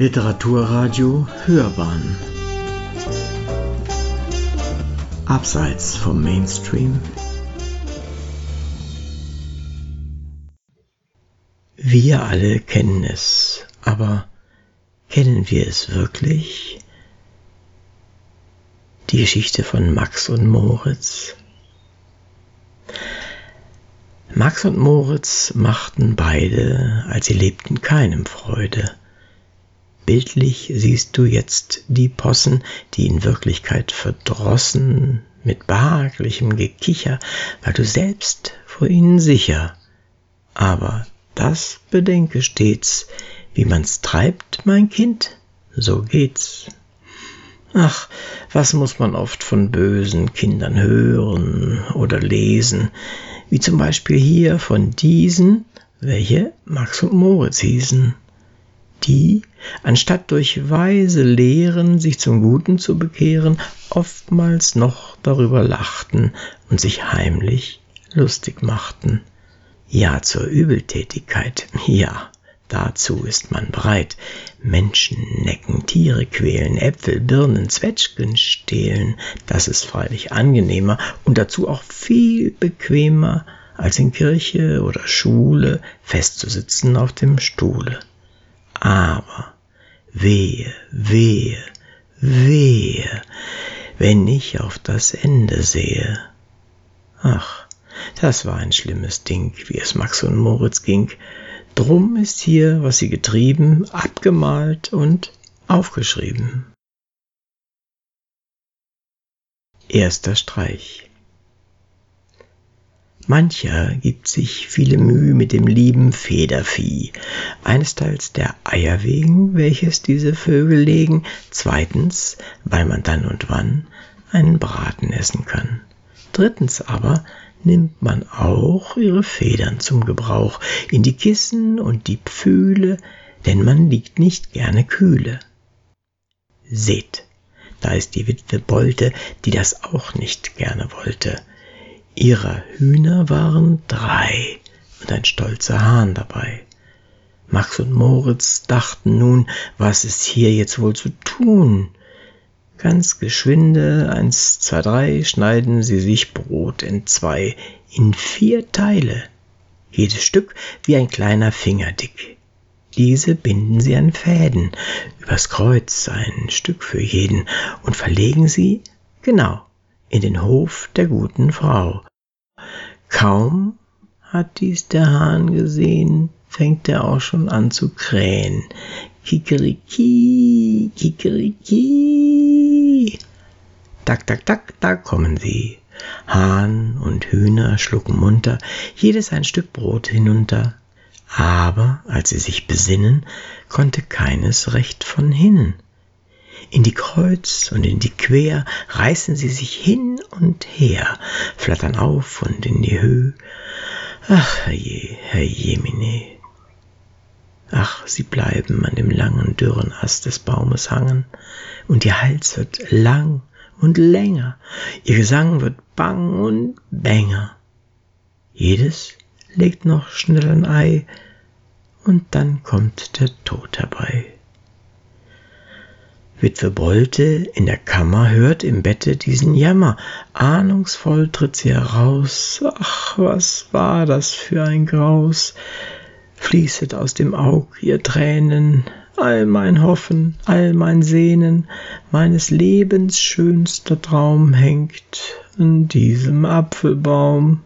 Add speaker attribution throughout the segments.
Speaker 1: Literaturradio Hörbahn Abseits vom Mainstream Wir alle kennen es, aber kennen wir es wirklich? Die Geschichte von Max und Moritz. Max und Moritz machten beide, als sie lebten, keinem Freude. Bildlich siehst du jetzt die Possen, die in Wirklichkeit verdrossen, mit behaglichem Gekicher, weil du selbst vor ihnen sicher. Aber das bedenke stets, wie man's treibt, mein Kind, so geht's. Ach, was muss man oft von bösen Kindern hören oder lesen, wie zum Beispiel hier von diesen, welche Max und Moritz hießen die, anstatt durch weise Lehren sich zum Guten zu bekehren, oftmals noch darüber lachten und sich heimlich lustig machten. Ja, zur Übeltätigkeit, ja, dazu ist man bereit. Menschen necken, Tiere quälen, Äpfel, Birnen, Zwetschgen stehlen, das ist freilich angenehmer und dazu auch viel bequemer, als in Kirche oder Schule festzusitzen auf dem Stuhle. Aber wehe, wehe, wehe, wenn ich auf das Ende sehe. Ach, das war ein schlimmes Ding, wie es Max und Moritz ging. Drum ist hier, was sie getrieben, abgemalt und aufgeschrieben. Erster Streich. Mancher gibt sich viele Mühe mit dem lieben Federvieh. Einesteils der Eier wegen, welches diese Vögel legen, zweitens, weil man dann und wann einen Braten essen kann. Drittens aber nimmt man auch ihre Federn zum Gebrauch in die Kissen und die Pfühle, denn man liegt nicht gerne kühle. Seht, da ist die Witwe Bolte, die das auch nicht gerne wollte. Ihrer Hühner waren drei und ein stolzer Hahn dabei. Max und Moritz dachten nun, was ist hier jetzt wohl zu tun? Ganz geschwinde, eins, zwei, drei, schneiden sie sich Brot in zwei, in vier Teile, jedes Stück wie ein kleiner Finger dick. Diese binden sie an Fäden, übers Kreuz ein Stück für jeden, und verlegen sie, genau, in den Hof der guten Frau. Kaum hat dies der Hahn gesehen, fängt er auch schon an zu krähen. Kikeriki, kikeriki. Tak, tak, tak, da kommen sie. Hahn und Hühner schlucken munter, jedes ein Stück Brot hinunter. Aber als sie sich besinnen, konnte keines recht von hinnen. In die Kreuz und in die Quer reißen sie sich hin und her, flattern auf und in die Höhe. Ach, herrje, herrjemine. Ach, sie bleiben an dem langen, dürren Ast des Baumes hangen, und ihr Hals wird lang und länger, ihr Gesang wird bang und bänger. Jedes legt noch schnell ein Ei, und dann kommt der Tod herbei. Witwe Bolte in der Kammer hört im Bette diesen Jammer. Ahnungsvoll tritt sie heraus. Ach, was war das für ein Graus? Fließet aus dem Aug ihr Tränen, all mein Hoffen, all mein Sehnen, meines Lebens schönster Traum hängt an diesem Apfelbaum.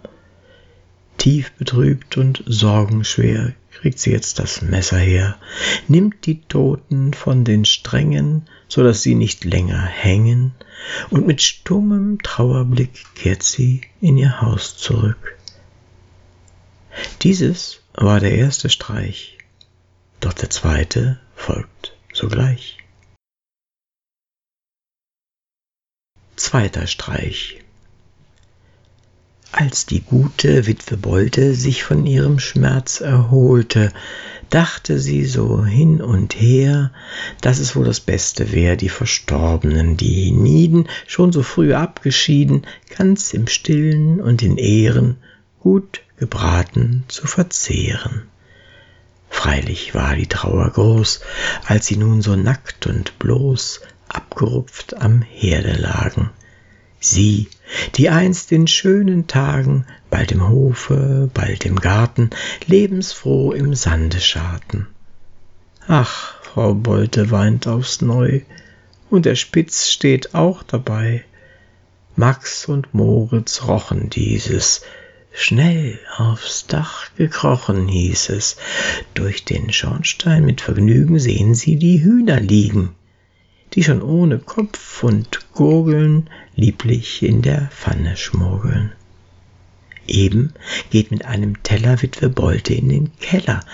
Speaker 1: Tief betrübt und sorgenschwer kriegt sie jetzt das Messer her, nimmt die Toten von den Strängen, so dass sie nicht länger hängen, und mit stummem Trauerblick kehrt sie in ihr Haus zurück. Dieses war der erste Streich, doch der zweite folgt sogleich. Zweiter Streich als die gute Witwe Bolte sich von ihrem Schmerz erholte, dachte sie so hin und her, dass es wohl das Beste wär, die Verstorbenen, die hienieden, schon so früh abgeschieden, ganz im Stillen und in Ehren, gut gebraten zu verzehren. Freilich war die Trauer groß, als sie nun so nackt und bloß abgerupft am Herde lagen. Sie, die einst in schönen Tagen, bald im Hofe, bald im Garten, lebensfroh im Sande scharten. Ach, Frau Bolte weint aufs Neu, und der Spitz steht auch dabei. Max und Moritz rochen dieses, Schnell aufs Dach gekrochen hieß es. Durch den Schornstein mit Vergnügen sehen sie die Hühner liegen, die schon ohne Kopf und Gurgeln lieblich in der Pfanne schmurgeln. Eben geht mit einem Teller Witwe Bolte in den Keller,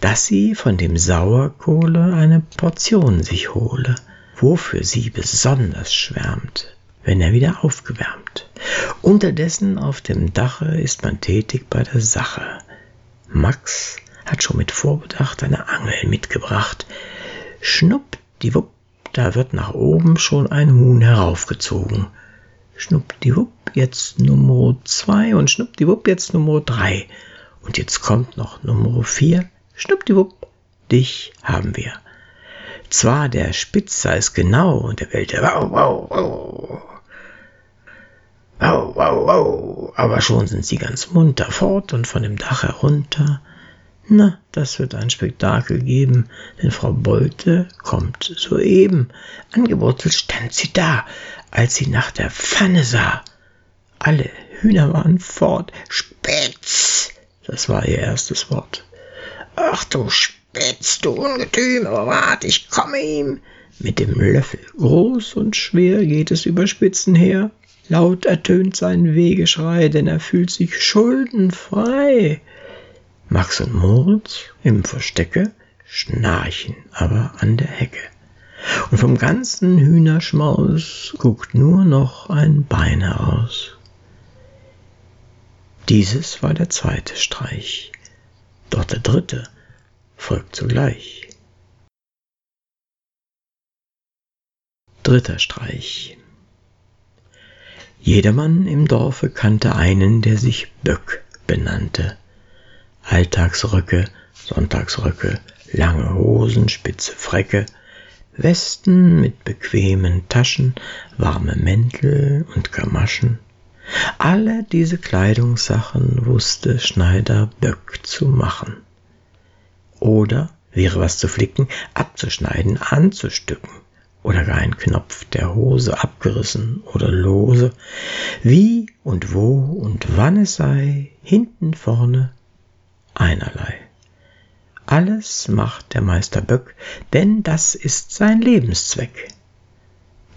Speaker 1: dass sie von dem Sauerkohle eine Portion sich hole, wofür sie besonders schwärmt, wenn er wieder aufgewärmt. Unterdessen auf dem Dache ist man tätig bei der Sache. Max hat schon mit Vorbedacht eine Angel mitgebracht. Schnuppdiwupp, da wird nach oben schon ein Huhn heraufgezogen. Schnuppdiwupp, jetzt Nummer zwei und schnuppdiwupp, jetzt Nummer drei. Und jetzt kommt noch Nummer vier. Schnuppdiwupp, dich haben wir. Zwar der Spitz sei es genau und der Welt wow, wow, wow. Au, au, au. Aber schon sind sie ganz munter fort und von dem Dach herunter. Na, das wird ein Spektakel geben, denn Frau Bolte kommt soeben. Angewurzelt stand sie da, als sie nach der Pfanne sah. Alle Hühner waren fort. Spitz! Das war ihr erstes Wort. Ach du Spitz, du Ungetüm, aber wart, ich komme ihm. Mit dem Löffel, groß und schwer, geht es über Spitzen her. Laut ertönt sein Wehgeschrei, denn er fühlt sich schuldenfrei. Max und Moritz im Verstecke schnarchen aber an der Hecke. Und vom ganzen Hühnerschmaus guckt nur noch ein Bein heraus. Dieses war der zweite Streich, doch der dritte folgt sogleich. Dritter Streich. Jedermann im Dorfe kannte einen, der sich Böck benannte. Alltagsröcke, Sonntagsröcke, lange Hosen, spitze Frecke, Westen mit bequemen Taschen, warme Mäntel und Gamaschen. Alle diese Kleidungssachen wusste Schneider Böck zu machen. Oder, wäre was zu flicken, abzuschneiden, anzustücken oder gar ein Knopf der Hose abgerissen oder lose, wie und wo und wann es sei, hinten vorne einerlei. Alles macht der Meister Böck, denn das ist sein Lebenszweck.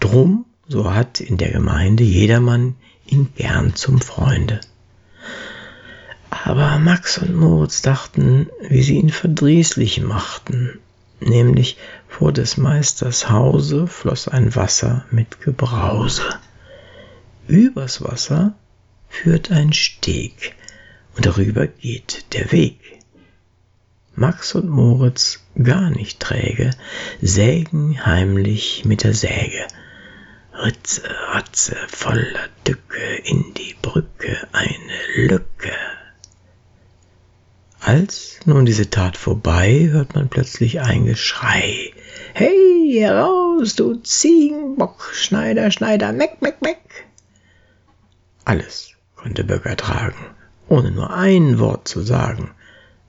Speaker 1: Drum, so hat in der Gemeinde jedermann ihn gern zum Freunde. Aber Max und Moritz dachten, wie sie ihn verdrießlich machten, nämlich vor des Meisters Hause floss ein Wasser mit Gebrause. Übers Wasser führt ein Steg, und darüber geht der Weg. Max und Moritz, gar nicht träge, sägen heimlich mit der Säge. Ritze, Ratze, voller Dücke, in die Brücke eine Lücke. Als nun diese Tat vorbei, hört man plötzlich ein Geschrei. Hey, heraus, du Ziegenbock, Schneider, Schneider, meck, meck, meck. Alles konnte Böcker tragen, ohne nur ein Wort zu sagen.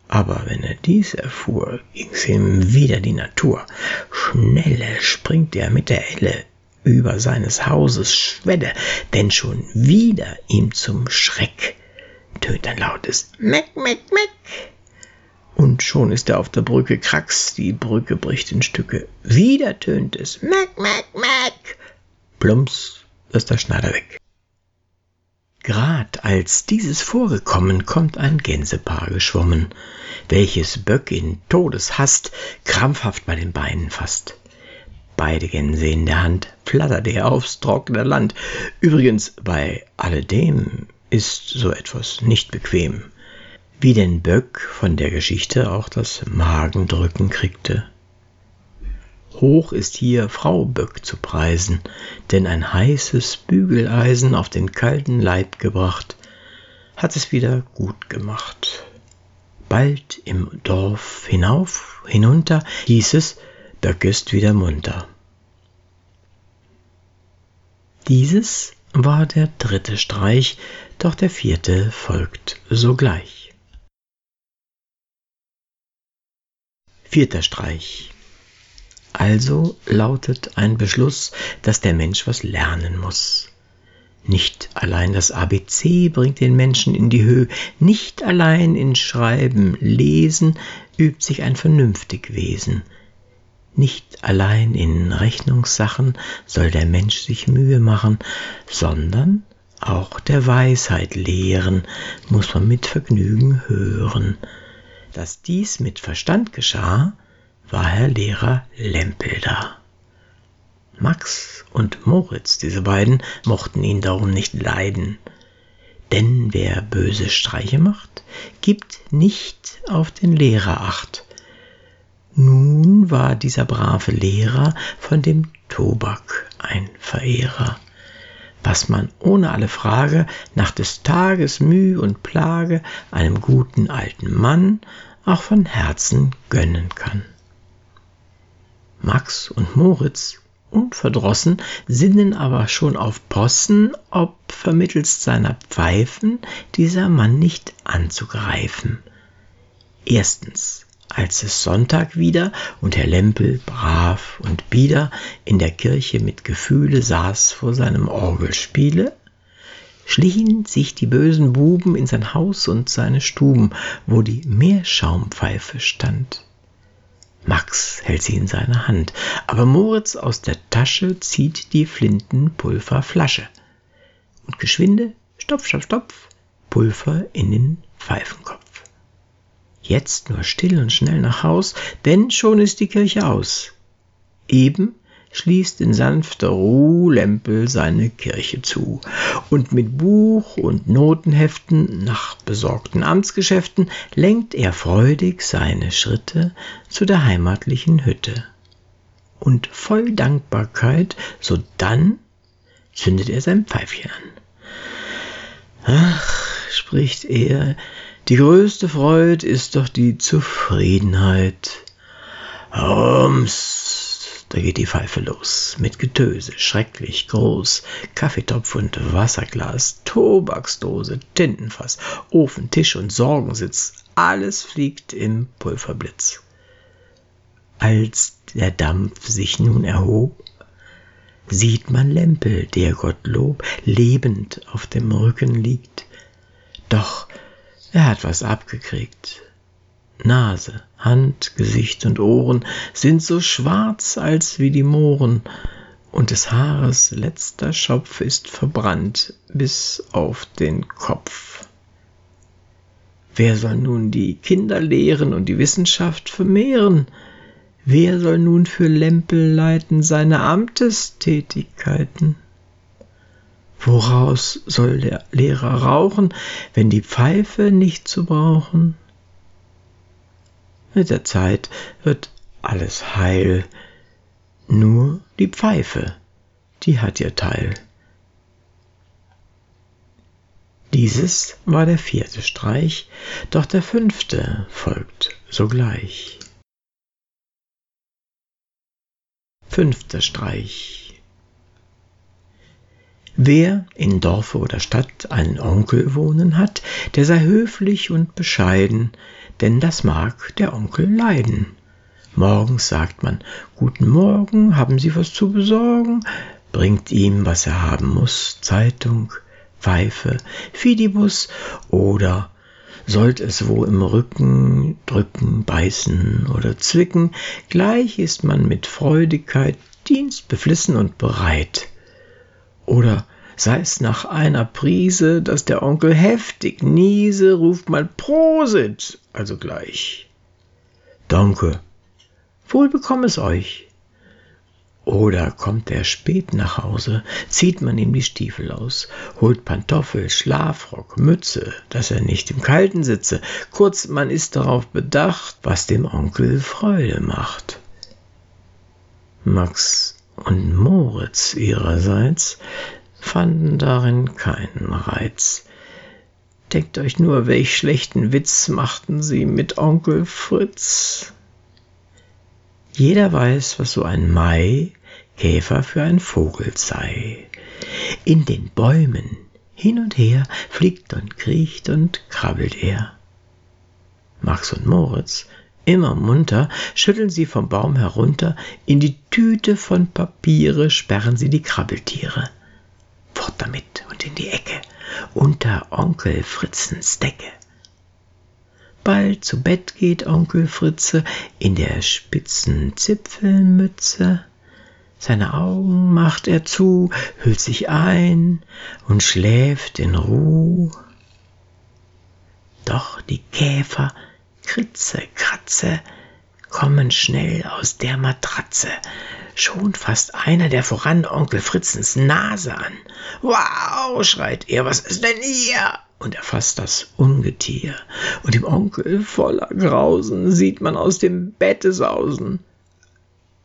Speaker 1: Aber wenn er dies erfuhr, ging's ihm wieder die Natur. Schnelle springt er mit der Elle über seines Hauses Schwelle, denn schon wieder ihm zum Schreck tönt ein lautes Meck, Meck, Meck. Und schon ist er auf der Brücke Krax, die Brücke bricht in Stücke. Wieder tönt es Meck, Meck, Meck. Plumps ist der Schneider weg. Grad als dieses vorgekommen, kommt ein Gänsepaar geschwommen, welches Böck in Todeshast krampfhaft bei den Beinen fasst. Beide Gänse in der Hand flattert er aufs trockene Land. Übrigens, bei alledem ist so etwas nicht bequem. Wie denn Böck von der Geschichte auch das Magendrücken kriegte. Hoch ist hier Frau Böck zu preisen, denn ein heißes Bügeleisen auf den kalten Leib gebracht, hat es wieder gut gemacht. Wald, im Dorf hinauf, hinunter, hieß es, Böck ist wieder munter. Dieses war der dritte Streich, doch der vierte folgt sogleich. Vierter Streich. Also lautet ein Beschluss, dass der Mensch was lernen muss. Nicht allein das ABC bringt den Menschen in die Höhe, nicht allein in Schreiben, Lesen übt sich ein vernünftig Wesen. Nicht allein in Rechnungssachen soll der Mensch sich Mühe machen, sondern auch der Weisheit lehren muss man mit Vergnügen hören. Dass dies mit Verstand geschah, war Herr Lehrer Lempel da. Max und Moritz, diese beiden, mochten ihn darum nicht leiden. Denn wer böse Streiche macht, gibt nicht auf den Lehrer acht. Nun war dieser brave Lehrer von dem Tobak ein Verehrer, was man ohne alle Frage nach des Tages Müh und Plage einem guten alten Mann auch von Herzen gönnen kann. Max und Moritz unverdrossen, sinnen aber schon auf Possen, ob vermittelst seiner Pfeifen dieser Mann nicht anzugreifen. Erstens, als es Sonntag wieder und Herr Lempel brav und bieder in der Kirche mit Gefühle saß vor seinem Orgelspiele, schlichen sich die bösen Buben in sein Haus und seine Stuben, wo die Meerschaumpfeife stand. Max hält sie in seiner Hand, aber Moritz aus der Tasche zieht die Flintenpulverflasche. Und geschwinde, stopf, stopf, stopf, Pulver in den Pfeifenkopf. Jetzt nur still und schnell nach Haus, denn schon ist die Kirche aus. Eben schließt in sanfter Ruh Lempel seine Kirche zu, und mit Buch und Notenheften nach besorgten Amtsgeschäften lenkt er freudig seine Schritte zu der heimatlichen Hütte. Und voll Dankbarkeit, sodann zündet er sein Pfeifchen an. Ach, spricht er, die größte Freud ist doch die Zufriedenheit. Ums, da geht die Pfeife los, mit Getöse, schrecklich groß, Kaffeetopf und Wasserglas, Tobaksdose, Tintenfass, Ofen, Tisch und Sorgensitz, alles fliegt im Pulverblitz. Als der Dampf sich nun erhob, sieht man Lempel, der Gottlob lebend auf dem Rücken liegt. Doch er hat was abgekriegt, Nase, Hand, Gesicht und Ohren sind so schwarz als wie die Mohren, und des Haares letzter Schopf ist verbrannt bis auf den Kopf. Wer soll nun die Kinder lehren und die Wissenschaft vermehren? Wer soll nun für Lempel leiten seine Amtestätigkeiten? Woraus soll der Lehrer rauchen, wenn die Pfeife nicht zu brauchen? Mit der Zeit wird alles heil. Nur die Pfeife, die hat ihr Teil. Dieses war der vierte Streich, doch der fünfte folgt sogleich. Fünfter Streich. Wer in Dorfe oder Stadt einen Onkel wohnen hat, der sei höflich und bescheiden, denn das mag der Onkel leiden. Morgens sagt man Guten Morgen, haben Sie was zu besorgen? Bringt ihm, was er haben muss, Zeitung, Pfeife, Fidibus oder sollt es wo im Rücken drücken, beißen oder zwicken, gleich ist man mit Freudigkeit dienstbeflissen und bereit. Oder sei es nach einer Prise, dass der Onkel heftig niese, ruft man Prosit, also gleich. Danke, wohl bekomm es euch. Oder kommt er spät nach Hause, zieht man ihm die Stiefel aus, holt Pantoffel, Schlafrock, Mütze, dass er nicht im Kalten sitze. Kurz, man ist darauf bedacht, was dem Onkel Freude macht. Max und Moritz ihrerseits fanden darin keinen Reiz. Denkt euch nur, welch schlechten Witz machten sie mit Onkel Fritz. Jeder weiß, was so ein Maikäfer für ein Vogel sei. In den Bäumen hin und her fliegt und kriecht und krabbelt er. Max und Moritz Immer munter schütteln sie vom Baum herunter, in die Tüte von Papiere sperren sie die Krabbeltiere. Fort damit und in die Ecke, unter Onkel Fritzens Decke. Bald zu Bett geht Onkel Fritze in der spitzen Zipfelmütze. Seine Augen macht er zu, hüllt sich ein und schläft in Ruh. Doch die Käfer Kritze, Kratze, kommen schnell aus der Matratze. Schon fasst einer der voran Onkel Fritzens Nase an. Wow, schreit er, was ist denn hier? Und er fasst das Ungetier. Und dem Onkel voller Grausen sieht man aus dem Bette sausen.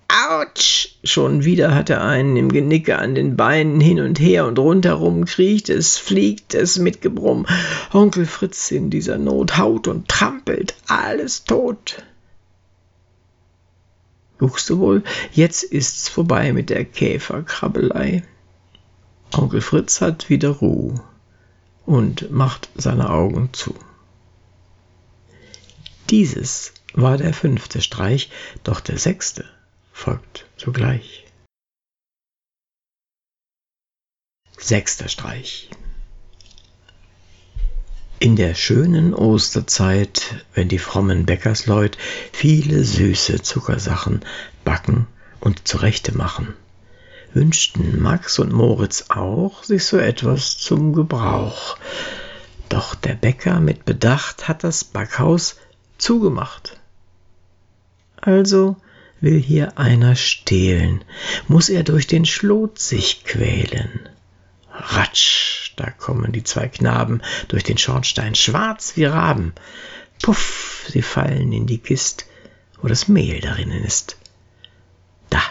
Speaker 1: Autsch! Schon wieder hat er einen im Genicke an den Beinen hin und her und rundherum kriecht es, fliegt es mit Gebrumm. Onkel Fritz in dieser Not haut und trampelt, alles tot. Guckst du wohl, jetzt ist's vorbei mit der Käferkrabbelei. Onkel Fritz hat wieder Ruhe und macht seine Augen zu. Dieses war der fünfte Streich, doch der sechste folgt sogleich. Sechster Streich. In der schönen Osterzeit, wenn die frommen Bäckersleut viele süße Zuckersachen backen und zurechte machen, wünschten Max und Moritz auch sich so etwas zum Gebrauch. Doch der Bäcker mit Bedacht hat das Backhaus zugemacht. Also will hier einer stehlen, muss er durch den Schlot sich quälen. Ratsch, da kommen die zwei Knaben durch den Schornstein, schwarz wie Raben. Puff, sie fallen in die Kist, wo das Mehl darinnen ist. Da,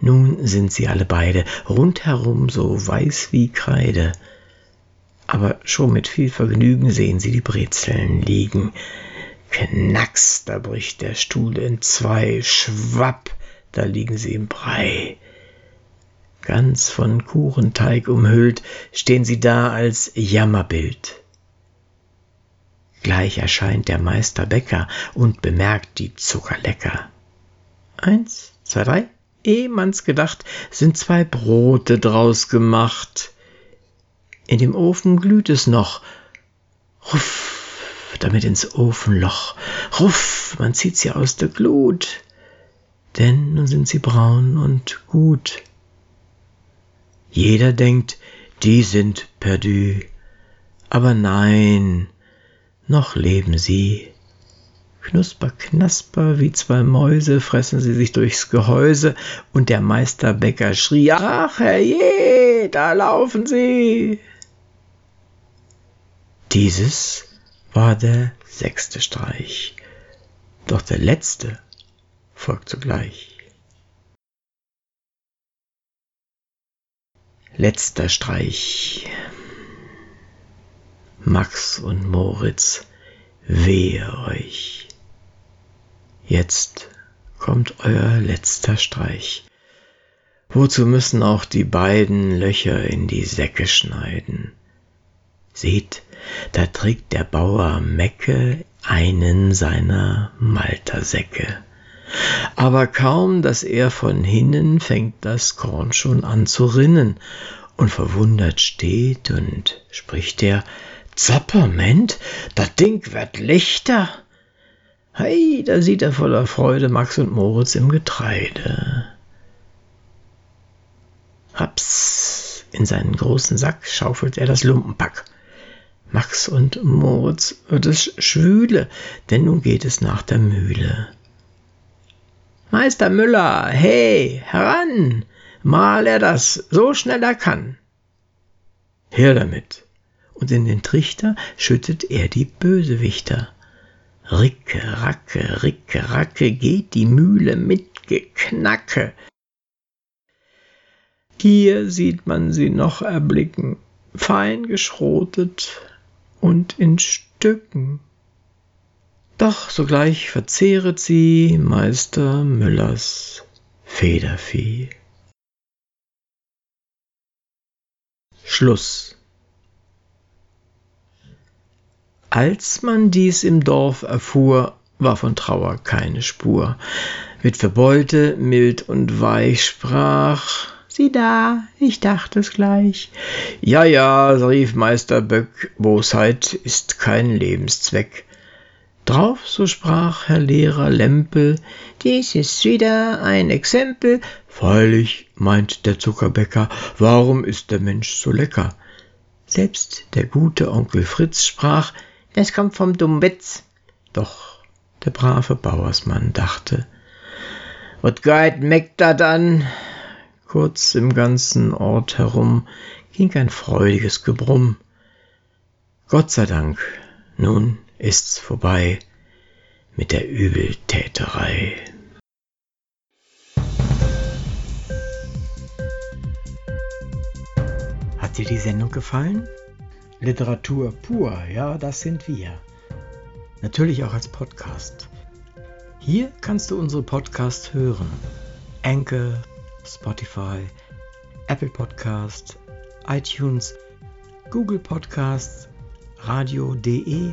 Speaker 1: nun sind sie alle beide rundherum so weiß wie Kreide. Aber schon mit viel Vergnügen sehen sie die Brezeln liegen, Knacks, da bricht der Stuhl in zwei, schwapp, da liegen sie im Brei. Ganz von Kuchenteig umhüllt stehen sie da als Jammerbild. Gleich erscheint der Meister Bäcker und bemerkt die Zuckerlecker. Eins, zwei, drei, eh man's gedacht, sind zwei Brote draus gemacht. In dem Ofen glüht es noch. Ruff, damit ins Ofenloch. Ruff, man zieht sie aus der Glut, denn nun sind sie braun und gut. Jeder denkt, die sind perdu, aber nein, noch leben sie. Knusper, knasper, wie zwei Mäuse fressen sie sich durchs Gehäuse, und der Meisterbäcker schrie, ach herrje, da laufen sie. Dieses war der sechste Streich, doch der letzte folgt sogleich. Letzter Streich. Max und Moritz, wehe euch. Jetzt kommt euer letzter Streich. Wozu müssen auch die beiden Löcher in die Säcke schneiden? Seht, da trägt der Bauer Mecke einen seiner Maltersäcke. Aber kaum, dass er von hinnen fängt das Korn schon an zu rinnen, und verwundert steht und spricht er, Zapperment, das Ding wird lichter. Hei, da sieht er voller Freude Max und Moritz im Getreide. Haps, in seinen großen Sack schaufelt er das Lumpenpack. Max und Moritz wird es schwüle, denn nun geht es nach der Mühle. Meister Müller, hey, heran, mal er das, so schnell er kann. Her damit, und in den Trichter schüttet er die Bösewichter. Ricke, racke, ricke, racke, geht die Mühle mit Geknacke. Hier sieht man sie noch erblicken, fein geschrotet, und in Stücken. Doch sogleich verzehret sie Meister Müllers Federvieh. Schluss. Als man dies im Dorf erfuhr, war von Trauer keine Spur. Witwe Beute, mild und weich, sprach, Sieh da, ich dachte es gleich. Ja, ja, rief Meister Böck, Bosheit ist kein Lebenszweck. Drauf, so sprach Herr Lehrer Lempel, dies ist wieder ein Exempel. Freilich, meint der Zuckerbäcker, warum ist der Mensch so lecker? Selbst der gute Onkel Fritz sprach, das kommt vom Dummbitz. Doch der brave Bauersmann dachte, wat geit meckt da dann? Kurz im ganzen Ort herum ging ein freudiges Gebrumm. Gott sei Dank, nun ist's vorbei mit der Übeltäterei. Hat dir die Sendung gefallen? Literatur pur, ja, das sind wir. Natürlich auch als Podcast. Hier kannst du unsere Podcasts hören. Anchor, Spotify, Apple Podcast, iTunes, Google Podcasts, radio.de